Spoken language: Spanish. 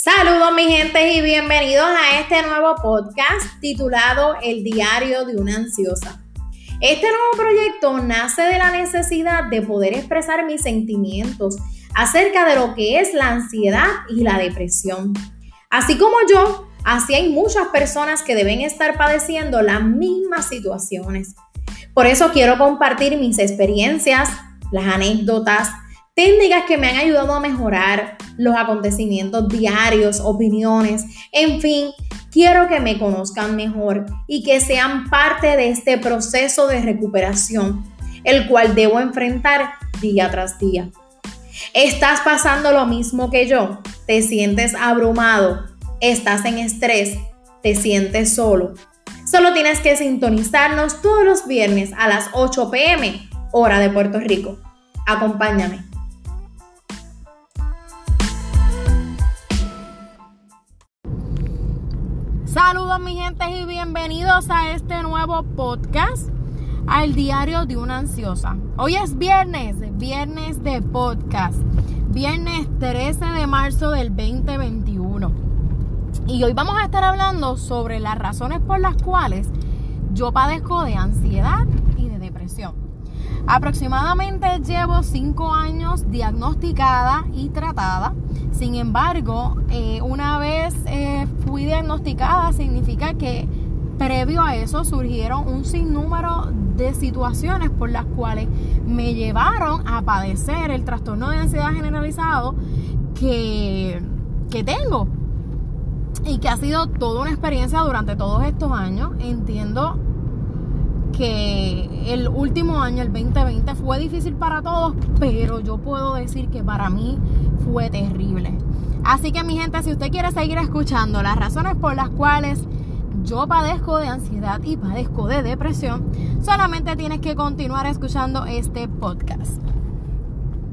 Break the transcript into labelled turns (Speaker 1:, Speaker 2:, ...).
Speaker 1: Saludos mi gente y bienvenidos a este nuevo podcast titulado El diario de una ansiosa. Este nuevo proyecto nace de la necesidad de poder expresar mis sentimientos acerca de lo que es la ansiedad y la depresión. Así como yo, así hay muchas personas que deben estar padeciendo las mismas situaciones. Por eso quiero compartir mis experiencias, las anécdotas, técnicas que me han ayudado a mejorar los acontecimientos diarios, opiniones, en fin, quiero que me conozcan mejor y que sean parte de este proceso de recuperación, el cual debo enfrentar día tras día. ¿Estás pasando lo mismo que yo? ¿Te sientes abrumado? ¿Estás en estrés? ¿Te sientes solo? Solo tienes que sintonizarnos todos los viernes a las 8 pm, hora de Puerto Rico. Acompáñame. Saludos mi gente y bienvenidos a este nuevo podcast, al diario de una ansiosa. Hoy es viernes, viernes de podcast, viernes 13 de marzo del 2021. Y hoy vamos a estar hablando sobre las razones por las cuales yo padezco de ansiedad y de depresión. Aproximadamente llevo cinco años diagnosticada y tratada. Sin embargo, eh, una vez eh, fui diagnosticada, significa que previo a eso surgieron un sinnúmero de situaciones por las cuales me llevaron a padecer el trastorno de ansiedad generalizado que, que tengo y que ha sido toda una experiencia durante todos estos años. Entiendo que el último año, el 2020, fue difícil para todos, pero yo puedo decir que para mí fue terrible. Así que mi gente, si usted quiere seguir escuchando las razones por las cuales yo padezco de ansiedad y padezco de depresión, solamente tienes que continuar escuchando este podcast.